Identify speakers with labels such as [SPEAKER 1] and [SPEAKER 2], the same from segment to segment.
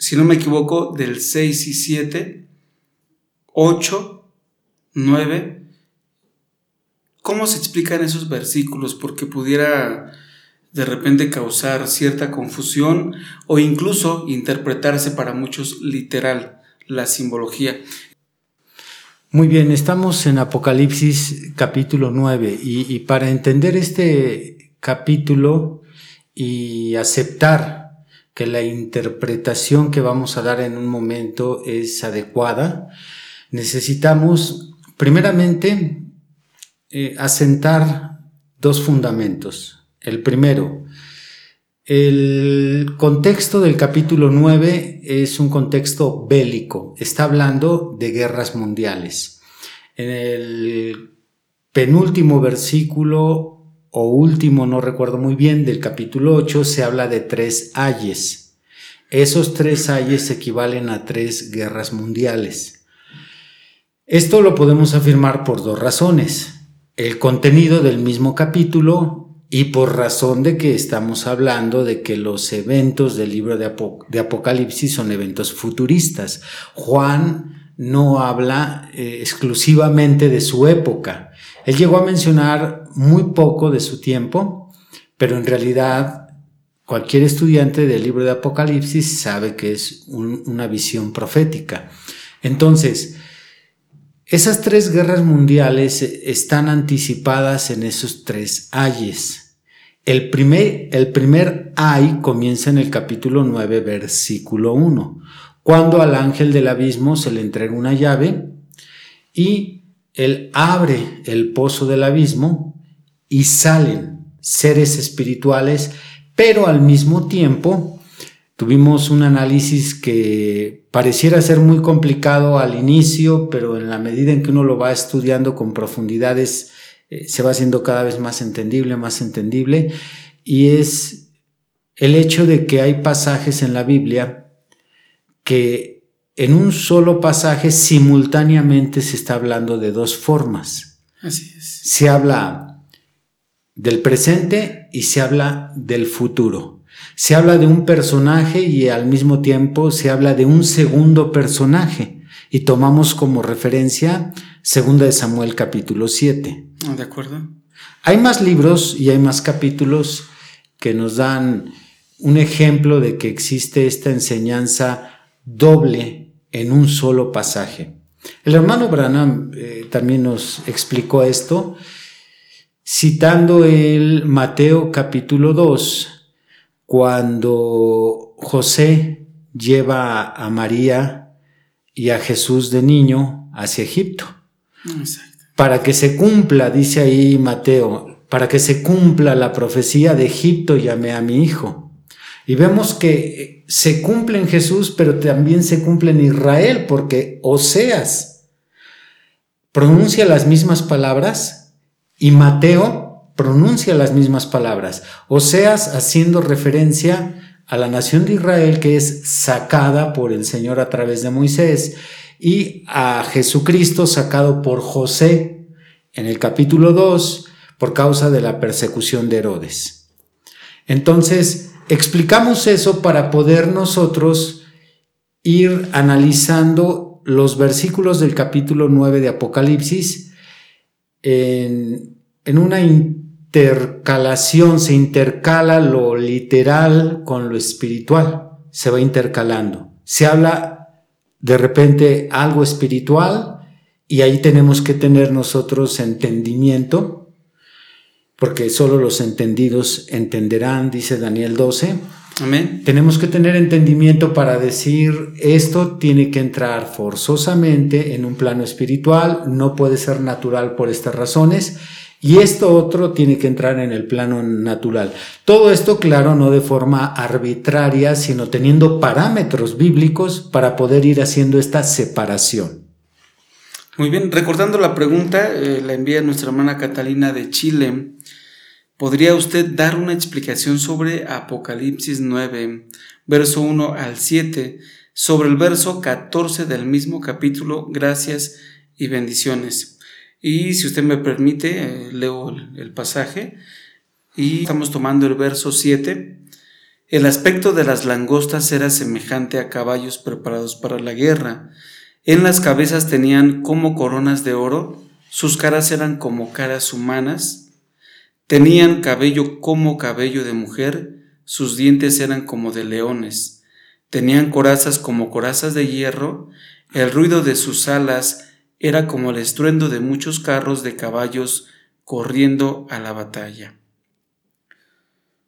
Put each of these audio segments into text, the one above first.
[SPEAKER 1] si no me equivoco, del 6 y 7, 8, 9? ¿Cómo se explican esos versículos? Porque pudiera de repente causar cierta confusión o incluso interpretarse para muchos literal la simbología.
[SPEAKER 2] Muy bien, estamos en Apocalipsis capítulo 9 y, y para entender este capítulo y aceptar que la interpretación que vamos a dar en un momento es adecuada, necesitamos primeramente eh, asentar dos fundamentos. El primero, el contexto del capítulo 9 es un contexto bélico, está hablando de guerras mundiales. En el penúltimo versículo o último, no recuerdo muy bien, del capítulo 8 se habla de tres ayes. Esos tres ayes equivalen a tres guerras mundiales. Esto lo podemos afirmar por dos razones. El contenido del mismo capítulo y por razón de que estamos hablando de que los eventos del libro de, Apocalipsis son eventos futuristas. Juan no habla eh, exclusivamente de su época. Él llegó a mencionar muy poco de su tiempo, pero en realidad cualquier estudiante del libro de Apocalipsis sabe que es una visión profética. Entonces, esas tres guerras mundiales están anticipadas en esos tres ayes. El primer, el primer ay comienza en el capítulo 9, versículo 1, cuando al ángel del abismo se le entrega una llave y él abre el pozo del abismo y salen seres espirituales, pero al mismo tiempo Tuvimos un análisis que pareciera ser muy complicado al inicio, pero en la medida en que uno lo va estudiando con profundidades, eh, se va haciendo cada vez más entendible, más entendible, y es el hecho de que hay pasajes en la Biblia que en un solo pasaje simultáneamente se está hablando de dos formas.
[SPEAKER 1] Así es.
[SPEAKER 2] Se habla del presente y se habla del futuro. Se habla de un personaje y al mismo tiempo se habla de un segundo personaje y tomamos como referencia Segunda de Samuel capítulo 7.
[SPEAKER 1] Ah, de acuerdo.
[SPEAKER 2] Hay más libros y hay más capítulos que nos dan un ejemplo de que existe esta enseñanza doble en un solo pasaje. El hermano Branham eh, también nos explicó esto citando el Mateo capítulo 2, cuando José lleva a María y a Jesús de niño hacia Egipto. Para que se cumpla, dice ahí Mateo, para que se cumpla la profecía de Egipto llamé a mi hijo. Y vemos que se cumple en Jesús, pero también se cumple en Israel, porque Oseas pronuncia las mismas palabras y Mateo pronuncia las mismas palabras. Oseas haciendo referencia a la nación de Israel que es sacada por el Señor a través de Moisés y a Jesucristo sacado por José en el capítulo 2 por causa de la persecución de Herodes. Entonces, explicamos eso para poder nosotros ir analizando los versículos del capítulo 9 de Apocalipsis en, en una intercalación, se intercala lo literal con lo espiritual, se va intercalando. Se habla de repente algo espiritual y ahí tenemos que tener nosotros entendimiento, porque solo los entendidos entenderán, dice Daniel 12.
[SPEAKER 1] Amén.
[SPEAKER 2] Tenemos que tener entendimiento para decir esto tiene que entrar forzosamente en un plano espiritual, no puede ser natural por estas razones y esto otro tiene que entrar en el plano natural. Todo esto, claro, no de forma arbitraria, sino teniendo parámetros bíblicos para poder ir haciendo esta separación.
[SPEAKER 1] Muy bien, recordando la pregunta, eh, la envía nuestra hermana Catalina de Chile. ¿Podría usted dar una explicación sobre Apocalipsis 9, verso 1 al 7, sobre el verso 14 del mismo capítulo? Gracias y bendiciones. Y si usted me permite, eh, leo el, pasaje. Y estamos tomando el verso 7. El aspecto de las langostas era semejante a caballos preparados para la guerra. En las cabezas tenían como coronas de oro, sus caras eran como caras humanas, tenían cabello como cabello de mujer, sus dientes eran como de leones, tenían corazas como corazas de hierro, el ruido de sus alas era como el estruendo de muchos carros de caballos corriendo a la batalla.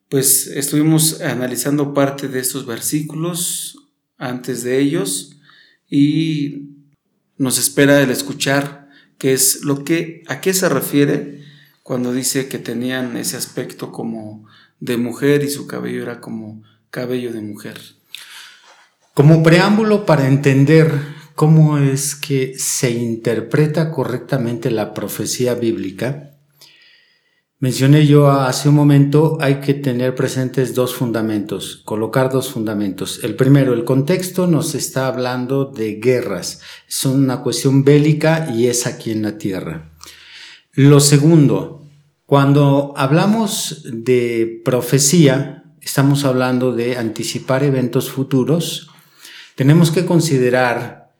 [SPEAKER 1] Pues estuvimos analizando parte de estos versículos antes de ellos y nos espera el escuchar qué es lo que a qué se refiere cuando dice que tenían ese aspecto como de mujer y su cabello era como cabello de mujer.
[SPEAKER 2] Como preámbulo para entender cómo es que se interpreta correctamente la profecía bíblica, mencioné yo hace un momento, hay que tener presentes dos fundamentos, colocar dos fundamentos. El primero, el contexto nos está hablando de guerras, es una cuestión bélica y es aquí en la tierra. Lo segundo, cuando hablamos de profecía, estamos hablando de anticipar eventos futuros, tenemos que considerar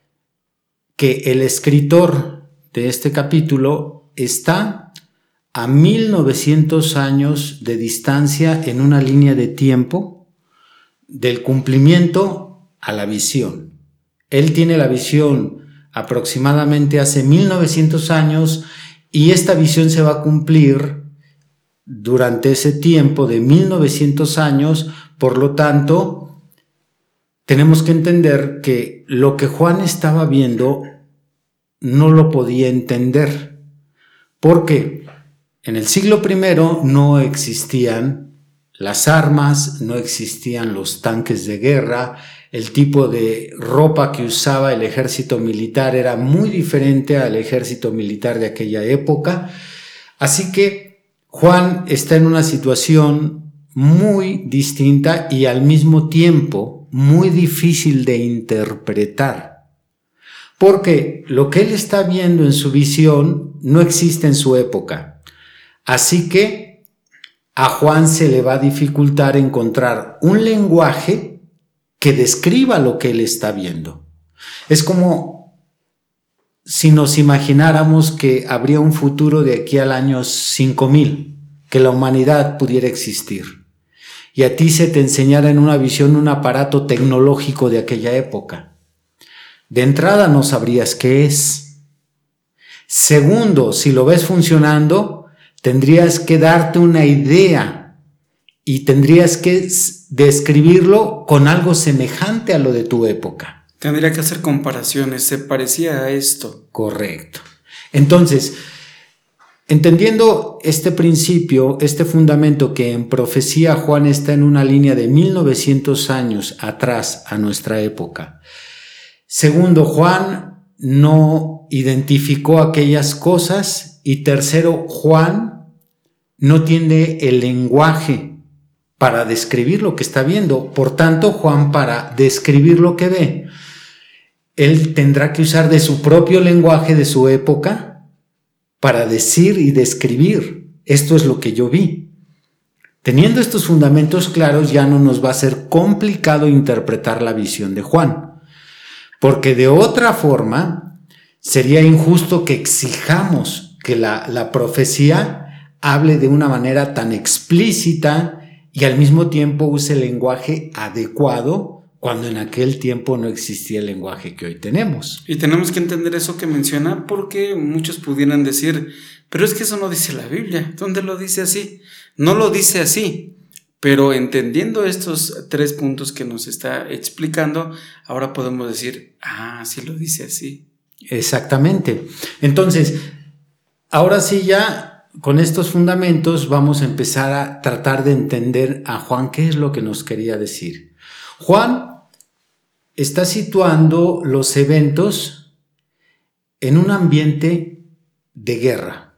[SPEAKER 2] que el escritor de este capítulo está a 1900 años de distancia en una línea de tiempo del cumplimiento a la visión. Él tiene la visión aproximadamente hace 1900 años y esta visión se va a cumplir durante ese tiempo de 1900 años, por lo tanto, tenemos que entender que lo que Juan estaba viendo no lo podía entender, porque en el siglo I no existían las armas, no existían los tanques de guerra, el tipo de ropa que usaba el ejército militar era muy diferente al ejército militar de aquella época, así que Juan está en una situación muy distinta y al mismo tiempo muy difícil de interpretar, porque lo que él está viendo en su visión no existe en su época. Así que a Juan se le va a dificultar encontrar un lenguaje que describa lo que él está viendo. Es como si nos imagináramos que habría un futuro de aquí al año 5000, que la humanidad pudiera existir y a ti se te enseñara en una visión un aparato tecnológico de aquella época. De entrada no sabrías qué es. Segundo, si lo ves funcionando, tendrías que darte una idea y tendrías que describirlo con algo semejante a lo de tu época.
[SPEAKER 1] Tendría que hacer comparaciones, se parecía a esto.
[SPEAKER 2] Correcto. Entonces, Entendiendo este principio, este fundamento que en profecía Juan está en una línea de 1900 años atrás a nuestra época. Segundo, Juan no identificó aquellas cosas. Y tercero, Juan no tiene el lenguaje para describir lo que está viendo. Por tanto, Juan para describir lo que ve, él tendrá que usar de su propio lenguaje de su época para decir y describir, esto es lo que yo vi. Teniendo estos fundamentos claros ya no nos va a ser complicado interpretar la visión de Juan, porque de otra forma sería injusto que exijamos que la, la profecía hable de una manera tan explícita y al mismo tiempo use el lenguaje adecuado cuando en aquel tiempo no existía el lenguaje que hoy tenemos.
[SPEAKER 1] Y tenemos que entender eso que menciona porque muchos pudieran decir, pero es que eso no dice la Biblia, ¿dónde lo dice así? No lo dice así, pero entendiendo estos tres puntos que nos está explicando, ahora podemos decir, ah, sí lo dice así.
[SPEAKER 2] Exactamente. Entonces, ahora sí ya con estos fundamentos vamos a empezar a tratar de entender a Juan qué es lo que nos quería decir. Juan está situando los eventos en un ambiente de guerra.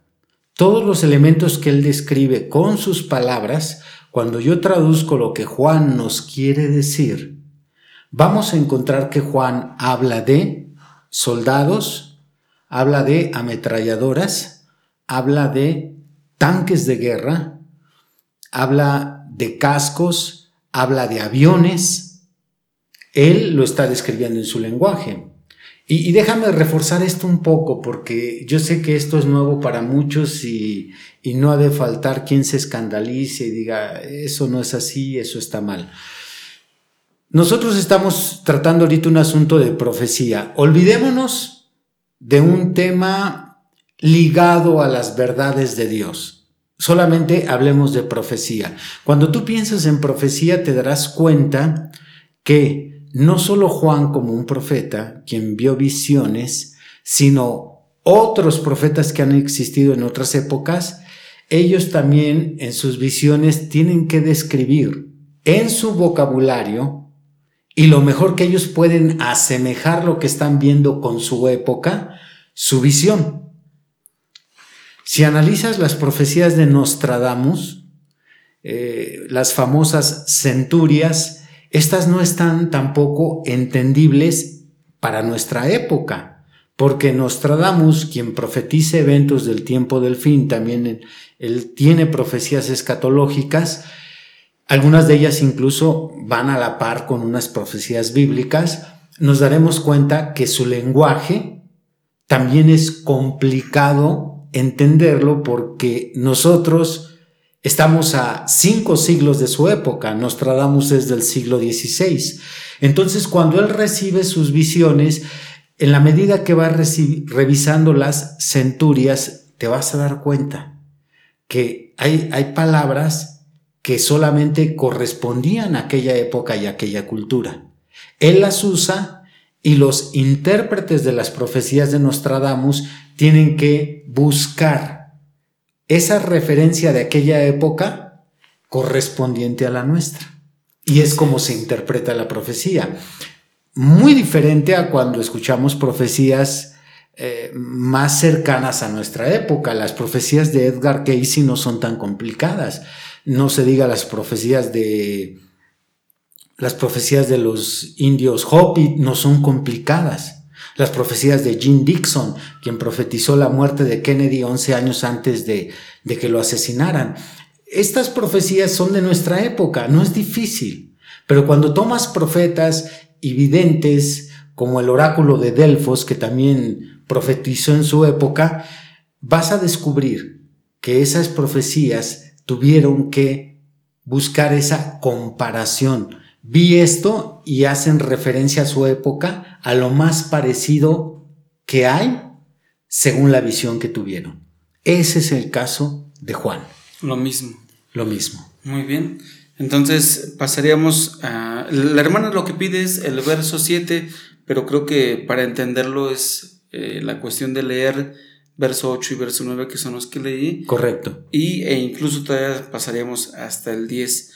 [SPEAKER 2] Todos los elementos que él describe con sus palabras, cuando yo traduzco lo que Juan nos quiere decir, vamos a encontrar que Juan habla de soldados, habla de ametralladoras, habla de tanques de guerra, habla de cascos, habla de aviones. Él lo está describiendo en su lenguaje. Y, déjame reforzar esto un poco porque yo sé que esto es nuevo para muchos y, y no ha de faltar quien se escandalice y diga, eso no es así, eso está mal. Nosotros estamos tratando ahorita un asunto de profecía. Olvidémonos de un tema ligado a las verdades de Dios. Solamente hablemos de profecía. Cuando tú piensas en profecía te darás cuenta que no solo Juan como un profeta, quien vio visiones, sino otros profetas que han existido en otras épocas, ellos también en sus visiones tienen que describir en su vocabulario y lo mejor que ellos pueden asemejar lo que están viendo con su época, su visión. Si analizas las profecías de Nostradamus, eh, las famosas centurias, estas no están tampoco entendibles para nuestra época, porque Nostradamus, quien profetiza eventos del tiempo del fin, también él, tiene profecías escatológicas, algunas de ellas incluso van a la par con unas profecías bíblicas, nos daremos cuenta que su lenguaje también es complicado entenderlo porque nosotros Estamos a cinco siglos de su época, Nostradamus es del siglo XVI. Entonces, cuando él recibe sus visiones, en la medida que va revisando las centurias, te vas a dar cuenta que hay, hay palabras que solamente correspondían a aquella época y a aquella cultura. Él las usa y los intérpretes de las profecías de Nostradamus tienen que buscar esa referencia de aquella época correspondiente a la nuestra. Y es como se interpreta la profecía. Muy diferente a cuando escuchamos profecías eh, más cercanas a nuestra época. Las profecías de Edgar Casey no son tan complicadas. No se diga las profecías de las profecías de los indios Hopi no son complicadas. Las profecías de Jim Dixon, quien profetizó la muerte de Kennedy 11 años antes de, de que lo asesinaran. Estas profecías son de nuestra época, no es difícil. Pero cuando tomas profetas y videntes, como el oráculo de Delfos, que también profetizó en su época, vas a descubrir que esas profecías tuvieron que buscar esa comparación vi esto y hacen referencia a su época, a lo más parecido que hay según la visión que tuvieron. Ese es el caso de Juan.
[SPEAKER 1] Lo mismo.
[SPEAKER 2] Lo mismo.
[SPEAKER 1] Muy bien. Entonces pasaríamos a... La hermana lo que pide es el verso 7, pero creo que para entenderlo es eh, la cuestión de leer verso 8 y verso 9, que son los que leí.
[SPEAKER 2] Correcto.
[SPEAKER 1] Y, e incluso todavía pasaríamos hasta el 10.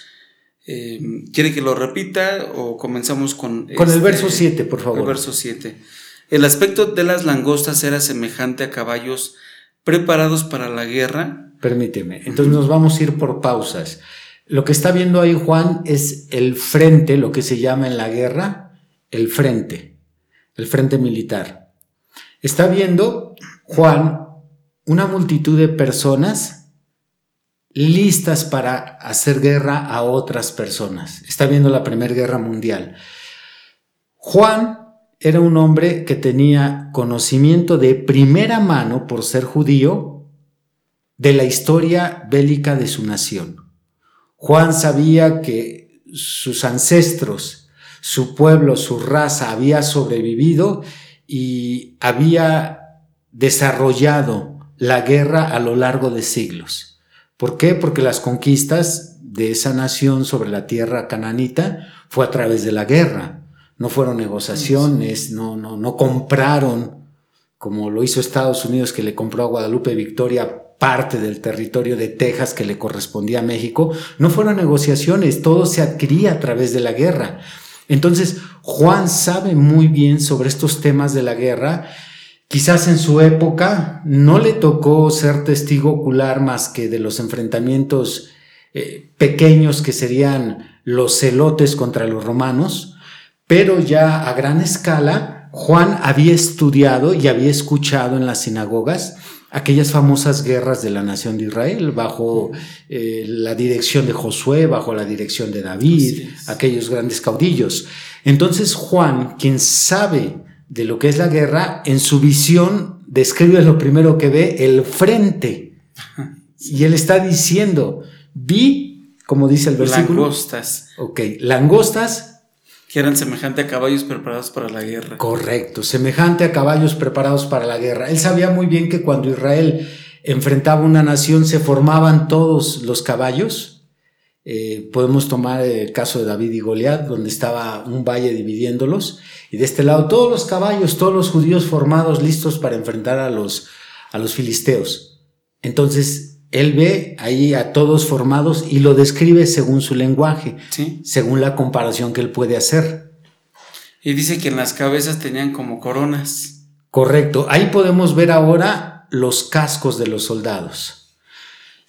[SPEAKER 1] Eh, ¿Quiere que lo repita o comenzamos con...
[SPEAKER 2] Con el este, verso 7, por favor.
[SPEAKER 1] El verso 7. El aspecto de las langostas era semejante a caballos preparados para la guerra.
[SPEAKER 2] Permíteme, entonces nos vamos a ir por pausas. Lo que está viendo ahí Juan es el frente, lo que se llama en la guerra, el frente, el frente militar. Está viendo Juan una multitud de personas listas para hacer guerra a otras personas. Está viendo la Primera Guerra Mundial. Juan era un hombre que tenía conocimiento de primera mano, por ser judío, de la historia bélica de su nación. Juan sabía que sus ancestros, su pueblo, su raza había sobrevivido y había desarrollado la guerra a lo largo de siglos. ¿Por qué? Porque las conquistas de esa nación sobre la tierra cananita fue a través de la guerra. No fueron negociaciones, no, no, no compraron, como lo hizo Estados Unidos, que le compró a Guadalupe Victoria parte del territorio de Texas que le correspondía a México, no fueron negociaciones, todo se adquiría a través de la guerra. Entonces, Juan sabe muy bien sobre estos temas de la guerra. Quizás en su época no le tocó ser testigo ocular más que de los enfrentamientos eh, pequeños que serían los celotes contra los romanos, pero ya a gran escala, Juan había estudiado y había escuchado en las sinagogas aquellas famosas guerras de la nación de Israel bajo eh, la dirección de Josué, bajo la dirección de David, aquellos grandes caudillos. Entonces Juan, quien sabe de lo que es la guerra, en su visión describe lo primero que ve, el frente. Y él está diciendo, vi, como dice el versículo.
[SPEAKER 1] Langostas.
[SPEAKER 2] Ok, langostas
[SPEAKER 1] que eran semejante a caballos preparados para la guerra.
[SPEAKER 2] Correcto, semejante a caballos preparados para la guerra. Él sabía muy bien que cuando Israel enfrentaba una nación se formaban todos los caballos. Eh, podemos tomar el caso de David y Goliat, donde estaba un valle dividiéndolos, y de este lado todos los caballos, todos los judíos formados, listos para enfrentar a los, a los filisteos. Entonces, él ve ahí a todos formados y lo describe según su lenguaje, según la comparación que él puede hacer.
[SPEAKER 1] Y dice que en las cabezas tenían como coronas.
[SPEAKER 2] Correcto. Ahí podemos ver ahora los cascos de los soldados.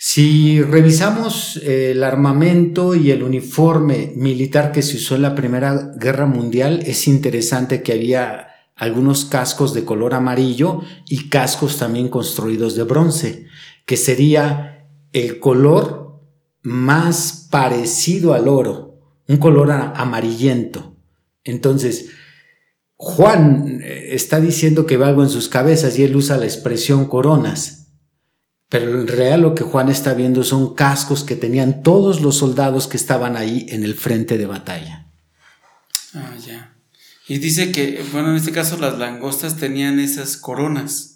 [SPEAKER 2] Si revisamos el armamento y el uniforme militar que se usó en la Primera Guerra Mundial, es interesante que había algunos cascos de color amarillo y cascos también construidos de bronce que sería el color más parecido al oro, un color amarillento. Entonces, Juan eh, está diciendo que va algo en sus cabezas y él usa la expresión coronas. Pero en realidad lo que Juan está viendo son cascos que tenían todos los soldados que estaban ahí en el frente de batalla.
[SPEAKER 1] Ah, ya. Y dice que, bueno, en este caso las langostas tenían esas coronas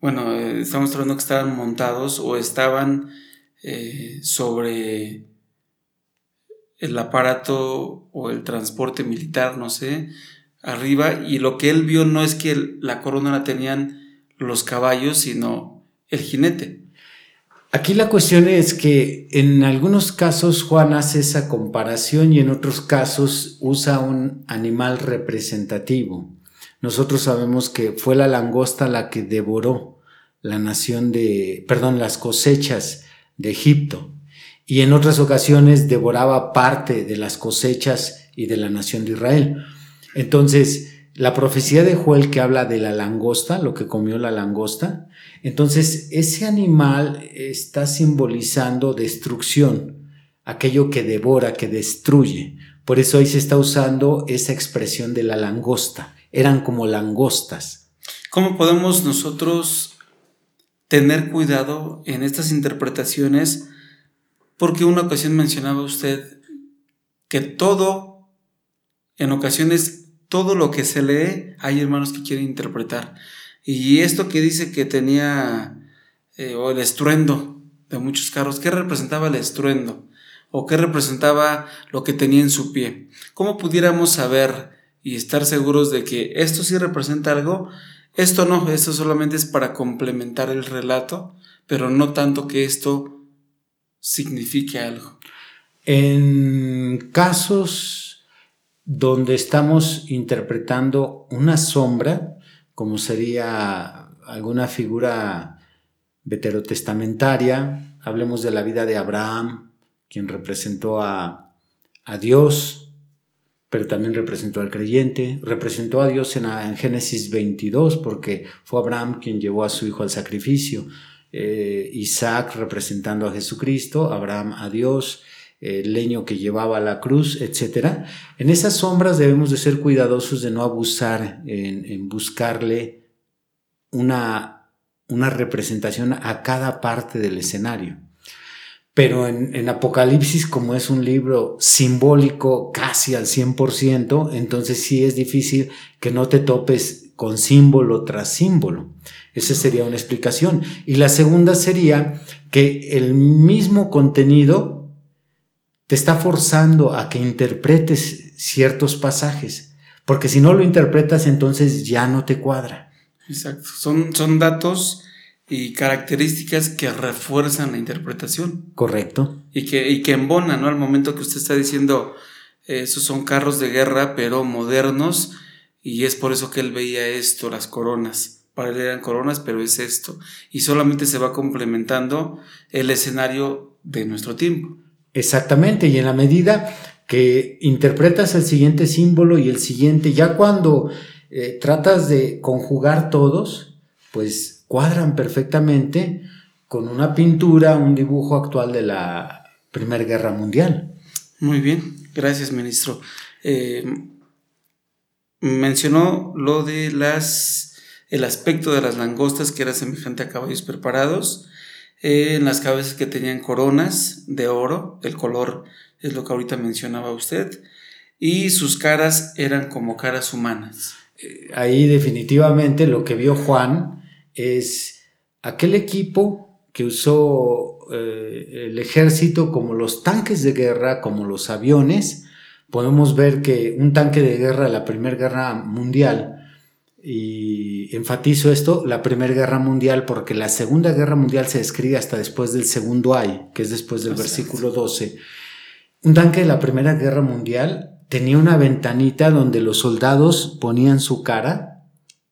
[SPEAKER 1] bueno, eh, estamos hablando que estaban montados o estaban eh, sobre el aparato o el transporte militar, no sé, arriba, y lo que él vio no es que la corona la tenían los caballos, sino el jinete.
[SPEAKER 2] Aquí la cuestión es que en algunos casos Juan hace esa comparación y en otros casos usa un animal representativo. Nosotros sabemos que fue la langosta la que devoró la nación de, perdón, las cosechas de Egipto. Y en otras ocasiones devoraba parte de las cosechas y de la nación de Israel. Entonces, la profecía de Joel que habla de la langosta, lo que comió la langosta, entonces ese animal está simbolizando destrucción, aquello que devora, que destruye. Por eso ahí se está usando esa expresión de la langosta. Eran como langostas.
[SPEAKER 1] ¿Cómo podemos nosotros tener cuidado en estas interpretaciones? Porque una ocasión mencionaba usted que todo, en ocasiones, todo lo que se lee, hay hermanos que quieren interpretar. Y esto que dice que tenía, eh, o el estruendo de muchos carros, ¿qué representaba el estruendo? ¿O qué representaba lo que tenía en su pie? ¿Cómo pudiéramos saber y estar seguros de que esto sí representa algo? Esto no, esto solamente es para complementar el relato, pero no tanto que esto signifique algo.
[SPEAKER 2] En casos donde estamos interpretando una sombra, como sería alguna figura veterotestamentaria, hablemos de la vida de Abraham, quien representó a, a Dios, pero también representó al creyente, representó a Dios en, Génesis 22, porque fue Abraham quien llevó a su hijo al sacrificio, eh, Isaac representando a Jesucristo, Abraham a Dios, el leño que llevaba la cruz, etc. En esas sombras debemos de ser cuidadosos de no abusar en, buscarle una, una representación a cada parte del escenario. Pero en, Apocalipsis, como es un libro simbólico casi al 100%, entonces sí es difícil que no te topes con símbolo tras símbolo. Esa sería una explicación. Y la segunda sería que el mismo contenido te está forzando a que interpretes ciertos pasajes, porque si no lo interpretas entonces ya no te cuadra.
[SPEAKER 1] Exacto. Son, son datos y características que refuerzan la interpretación.
[SPEAKER 2] Correcto.
[SPEAKER 1] Y que, y que embonan, ¿no? Al momento que usted está diciendo, esos son carros de guerra, pero modernos, y es por eso que él veía esto, las coronas. Para él eran coronas, pero es esto. Y solamente se va complementando el escenario de nuestro tiempo.
[SPEAKER 2] Exactamente, y en la medida que interpretas el siguiente símbolo y el siguiente, ya cuando eh, tratas de conjugar todos, pues cuadran perfectamente con una pintura, un dibujo actual de la Primera Guerra Mundial.
[SPEAKER 1] Muy bien, gracias ministro. Eh, mencionó lo de las el aspecto de las langostas que era semejante a caballos preparados, en las cabezas que tenían coronas de oro, el color es lo que ahorita mencionaba usted, y sus caras eran como caras humanas.
[SPEAKER 2] Eh, ahí definitivamente lo que vio Juan es aquel equipo que usó eh, el ejército como los tanques de guerra, como los aviones. Podemos ver que un tanque de guerra de la Primera Guerra Mundial, y enfatizo esto, la Primera Guerra Mundial, porque la Segunda Guerra Mundial se describe hasta después del segundo ay, que es después del versículo 12. Un tanque de la Primera Guerra Mundial tenía una ventanita donde los soldados ponían su cara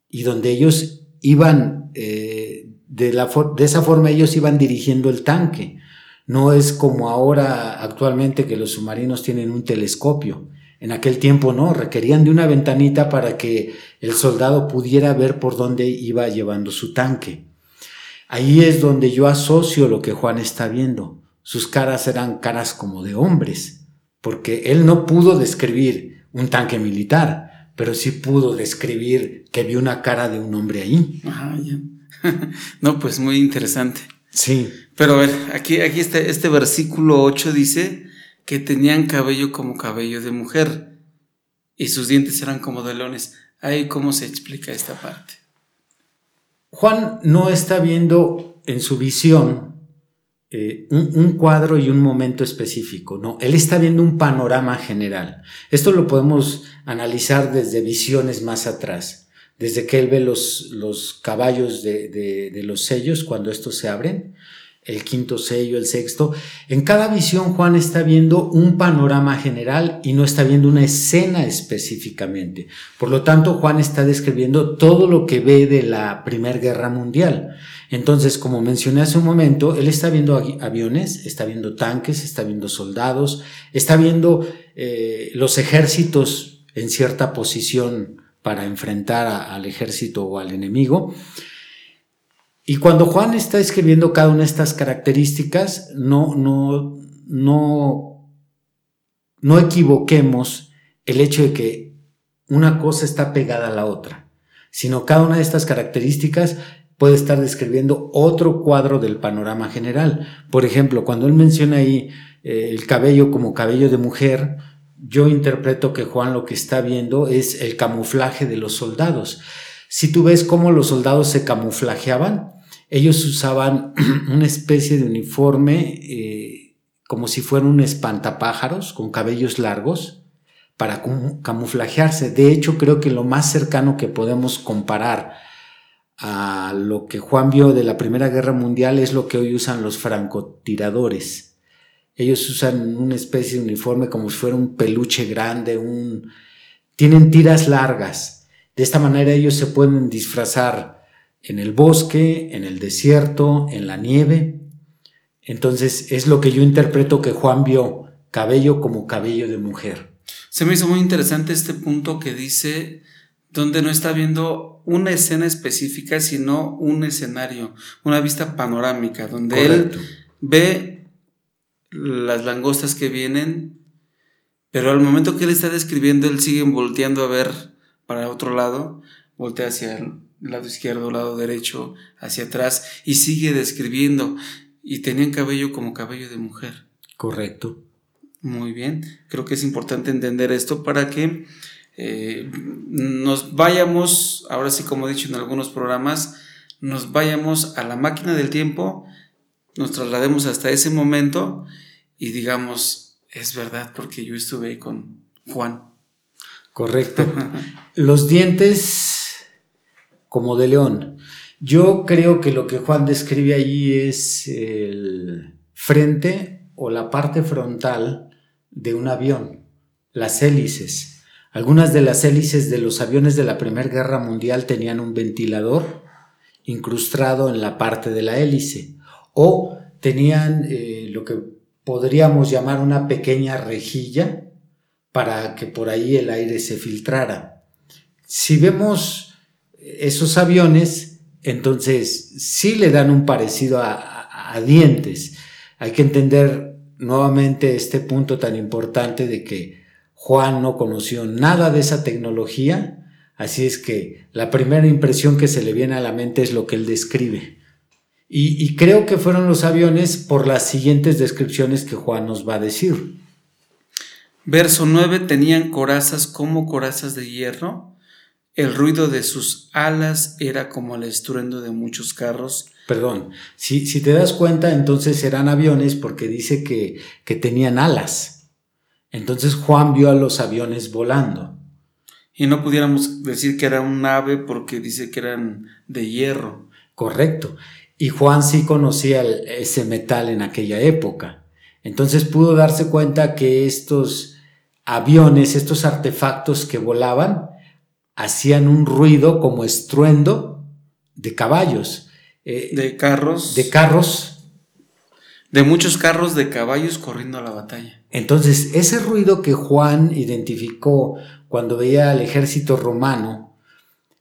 [SPEAKER 2] y donde ellos iban, eh, de, la de esa forma ellos iban dirigiendo el tanque. No es como ahora actualmente que los submarinos tienen un telescopio. En aquel tiempo no, requerían de una ventanita para que el soldado pudiera ver por dónde iba llevando su tanque. Ahí es donde yo asocio lo que Juan está viendo. Sus caras eran caras como de hombres, porque él no pudo describir un tanque militar, pero sí pudo describir que vio una cara de un hombre ahí.
[SPEAKER 1] Ajá, ya. no, pues muy interesante.
[SPEAKER 2] Sí.
[SPEAKER 1] Pero a ver, aquí, aquí este, este versículo 8 dice que tenían cabello como cabello de mujer y sus dientes eran como de leones. Ahí cómo se explica esta parte.
[SPEAKER 2] Juan no está viendo en su visión eh, un, cuadro y un momento específico, no, él está viendo un panorama general. Esto lo podemos analizar desde visiones más atrás, desde que él ve los, los caballos de, de los sellos cuando estos se abren, el quinto sello, el sexto. En cada visión Juan está viendo un panorama general y no está viendo una escena específicamente. Por lo tanto, Juan está describiendo todo lo que ve de la Primera Guerra Mundial. Entonces, como mencioné hace un momento, él está viendo aviones, está viendo tanques, está viendo soldados, está viendo eh, los ejércitos en cierta posición para enfrentar al ejército o al enemigo. Y cuando Juan está escribiendo cada una de estas características, no, no, no, no equivoquemos el hecho de que una cosa está pegada a la otra, sino cada una de estas características puede estar describiendo otro cuadro del panorama general. Por ejemplo, cuando él menciona ahí eh, el cabello como cabello de mujer, yo interpreto que Juan lo que está viendo es el camuflaje de los soldados. Si tú ves cómo los soldados se camuflajeaban, ellos usaban una especie de uniforme eh, como si fuera un espantapájaros con cabellos largos para camuflajearse. De hecho, creo que lo más cercano que podemos comparar a lo que Juan vio de la Primera Guerra Mundial es lo que hoy usan los francotiradores. Ellos usan una especie de uniforme como si fuera un peluche grande, un... tienen tiras largas. De esta manera ellos se pueden disfrazar en el bosque, en el desierto, en la nieve. Entonces es lo que yo interpreto que Juan vio, cabello como cabello de mujer.
[SPEAKER 1] Se me hizo muy interesante este punto que dice donde no está viendo una escena específica, sino un escenario, una vista panorámica, donde él ve las langostas que vienen, pero al momento que él está describiendo, él sigue volteando a ver para otro lado, voltea hacia el lado izquierdo, lado derecho, hacia atrás, y sigue describiendo, y tenían cabello como cabello de mujer.
[SPEAKER 2] Correcto.
[SPEAKER 1] Muy bien, creo que es importante entender esto para que eh, nos vayamos, ahora sí como he dicho en algunos programas, nos vayamos a la máquina del tiempo, nos traslademos hasta ese momento y digamos, es verdad porque yo estuve con Juan.
[SPEAKER 2] Correcto. Los dientes como de león. Yo creo que lo que Juan describe allí es el frente o la parte frontal de un avión, las hélices. Algunas de las hélices de los aviones de la Primera Guerra Mundial tenían un ventilador incrustado en la parte de la hélice o tenían eh, lo que podríamos llamar una pequeña rejilla para que por ahí el aire se filtrara. Si vemos esos aviones, entonces sí le dan un parecido a, dientes. Hay que entender nuevamente este punto tan importante de que Juan no conoció nada de esa tecnología, así es que la primera impresión que se le viene a la mente es lo que él describe. Y, creo que fueron los aviones por las siguientes descripciones que Juan nos va a decir.
[SPEAKER 1] Verso 9, tenían corazas como corazas de hierro, el ruido de sus alas era como el estruendo de muchos carros.
[SPEAKER 2] Perdón, si, si te das cuenta, entonces eran aviones porque dice que, que tenían alas. Entonces Juan vio a los aviones volando.
[SPEAKER 1] Y no pudiéramos decir que era un ave porque dice que eran de hierro.
[SPEAKER 2] Correcto. Y Juan sí conocía ese metal en aquella época. Entonces pudo darse cuenta que estos aviones, estos artefactos que volaban, hacían un ruido como estruendo de caballos.
[SPEAKER 1] Eh, de carros.
[SPEAKER 2] De carros.
[SPEAKER 1] De muchos carros de caballos corriendo a la batalla.
[SPEAKER 2] Entonces, ese ruido que Juan identificó cuando veía al ejército romano,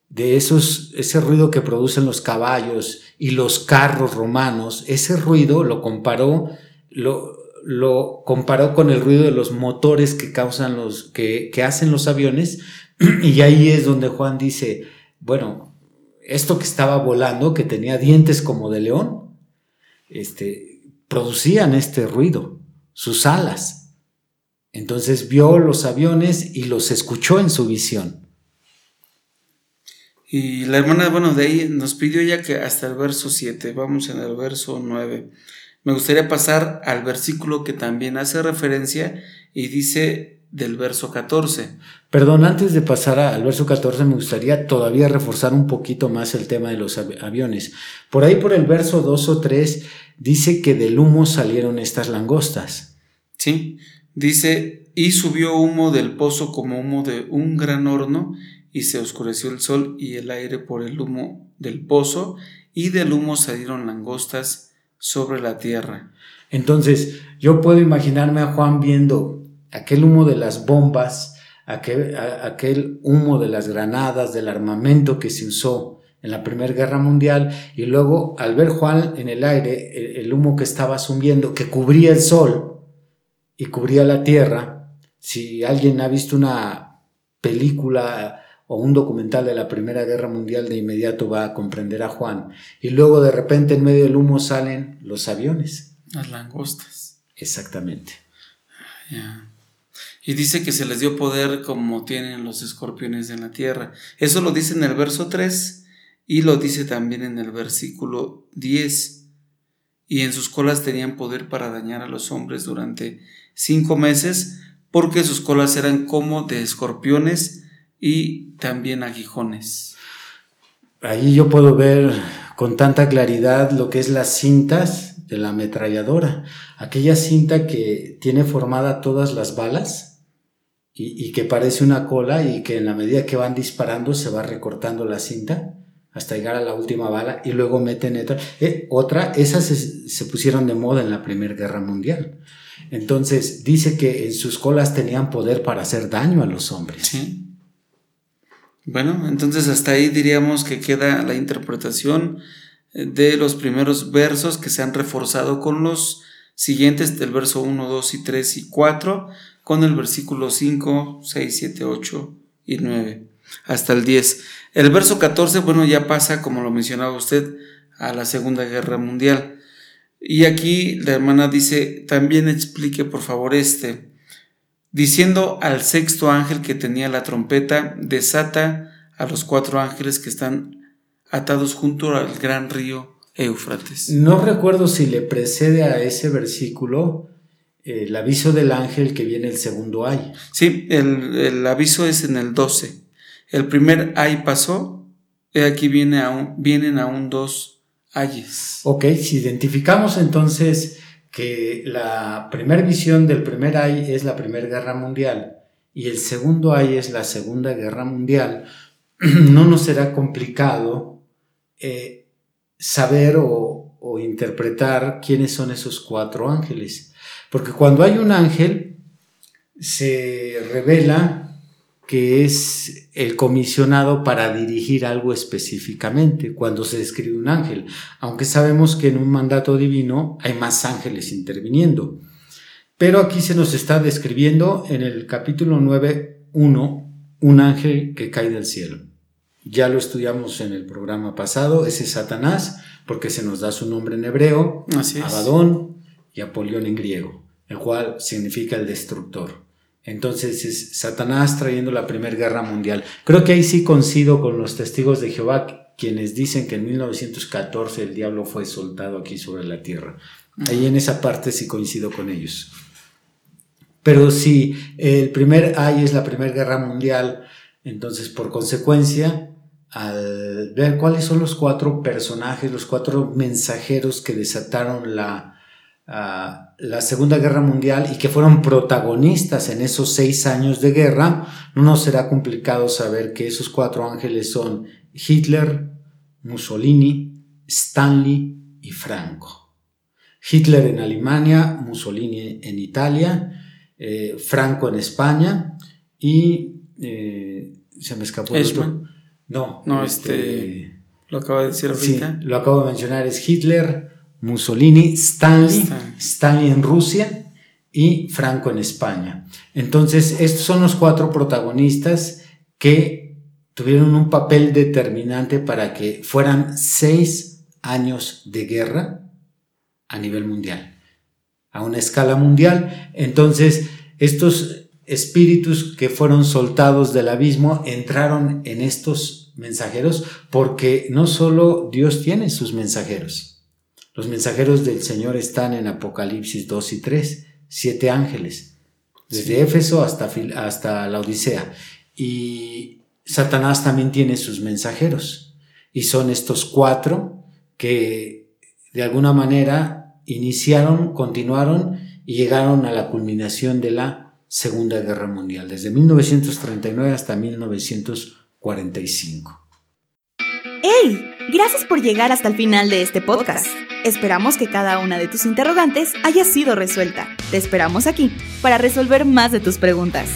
[SPEAKER 2] de esos, ese ruido que producen los caballos y los carros romanos, ese ruido lo comparó, lo, lo comparó con el ruido de los motores que causan los, que, que hacen los aviones, y ahí es donde Juan dice, bueno, esto que estaba volando, que tenía dientes como de león, este, producían este ruido, sus alas. Entonces vio los aviones y los escuchó en su visión.
[SPEAKER 1] Y la hermana, bueno, de ahí nos pidió ya que hasta el verso 7, vamos en el verso 9. Me gustaría pasar al versículo que también hace referencia y dice del verso 14.
[SPEAKER 2] Perdón, antes de pasar al verso 14 me gustaría todavía reforzar un poquito más el tema de los aviones. Por ahí por el verso 2 o 3 dice que del humo salieron estas langostas.
[SPEAKER 1] Sí, dice, y subió humo del pozo como humo de un gran horno y se oscureció el sol y el aire por el humo del pozo, y del humo salieron langostas sobre la tierra.
[SPEAKER 2] Entonces, yo puedo imaginarme a Juan viendo aquel humo de las bombas, aquel, aquel humo de las granadas, del armamento que se usó en la Primera Guerra Mundial, y luego al ver Juan en el aire, el humo que estaba subiendo, que cubría el sol y cubría la tierra, si alguien ha visto una película o un documental de la Primera Guerra Mundial de inmediato va a comprender a Juan. Y luego de repente en medio del humo salen los aviones.
[SPEAKER 1] Las langostas.
[SPEAKER 2] Exactamente.
[SPEAKER 1] Y dice que se les dio poder como tienen los escorpiones en la tierra. Eso lo dice en el verso 3 y lo dice también en el versículo 10. Y en sus colas tenían poder para dañar a los hombres durante cinco meses porque sus colas eran como de escorpiones y también aguijones.
[SPEAKER 2] Ahí yo puedo ver con tanta claridad lo que es las cintas de la ametralladora. Aquella cinta que tiene formada todas las balas y, que parece una cola y que en la medida que van disparando se va recortando la cinta hasta llegar a la última bala y luego meten otra. Eh, otra esas se, pusieron de moda en la Primera Guerra Mundial. Entonces dice que en sus colas tenían poder para hacer daño a los hombres.
[SPEAKER 1] Sí. Bueno, entonces hasta ahí diríamos que queda la interpretación de los primeros versos que se han reforzado con los siguientes del verso 1, 2 y 3 y 4, con el versículo 5, 6, 7, 8 y 9, hasta el 10. El verso 14, bueno, ya pasa, como lo mencionaba usted, a la Segunda Guerra Mundial. Y aquí la hermana dice, también explique por favor este diciendo al sexto ángel que tenía la trompeta, desata a los cuatro ángeles que están atados junto al gran río Éufrates.
[SPEAKER 2] No recuerdo si le precede a ese versículo el aviso del ángel que viene el segundo ay.
[SPEAKER 1] Sí, el, aviso es en el 12. El primer ay pasó, He aquí viene vienen aún dos ayes.
[SPEAKER 2] Ok, si identificamos entonces que la primera visión del primer ay es la Primera Guerra Mundial y el segundo ay es la Segunda Guerra Mundial, no nos será complicado eh, saber o, o interpretar quiénes son esos cuatro ángeles. Porque cuando hay un ángel, se revela que es el comisionado para dirigir algo específicamente cuando se describe un ángel, aunque sabemos que en un mandato divino hay más ángeles interviniendo. Pero aquí se nos está describiendo en el capítulo 9.1 un ángel que cae del cielo. Ya lo estudiamos en el programa pasado, ese es Satanás, porque se nos da su nombre en hebreo, Abadón y Apolión en griego, el cual significa el destructor. Entonces es Satanás trayendo la Primera Guerra Mundial. Creo que ahí sí coincido con los testigos de Jehová, quienes dicen que en 1914 el diablo fue soltado aquí sobre la tierra. Ahí en esa parte sí coincido con ellos. Pero si el primer ay es la Primera Guerra Mundial, entonces por consecuencia, al ver cuáles son los cuatro personajes, los cuatro mensajeros que desataron la, la Segunda Guerra Mundial y que fueron protagonistas en esos seis años de guerra, no nos será complicado saber que esos cuatro ángeles son Hitler, Mussolini, Stanley y Franco. Hitler en Alemania, Mussolini enItalia, eh, Franco en España y eh, se me escapó
[SPEAKER 1] No, no, este, este, lo acabo de decir ahorita.
[SPEAKER 2] lo acabo de mencionar, es Hitler, Mussolini, Stanley, Stanley en Rusia y Franco en España. Entonces, estos son los cuatro protagonistas que tuvieron un papel determinante para que fueran seis años de guerra a nivel mundial, a una escala mundial. Entonces, estos espíritus que fueron soltados del abismo entraron en estos mensajeros porque no solo Dios tiene sus mensajeros, los mensajeros del Señor están en Apocalipsis 2 y 3, siete ángeles, desde Éfeso hasta, hasta la Odisea. Y Satanás también tiene sus mensajeros. Y son estos cuatro que de alguna manera iniciaron, continuaron y llegaron a la culminación de la Segunda Guerra Mundial, desde 1939 hasta 1945.
[SPEAKER 3] ¡Hey! Gracias por llegar hasta el final de este podcast. Esperamos que cada una de tus interrogantes haya sido resuelta. Te esperamos aquí para resolver más de tus preguntas.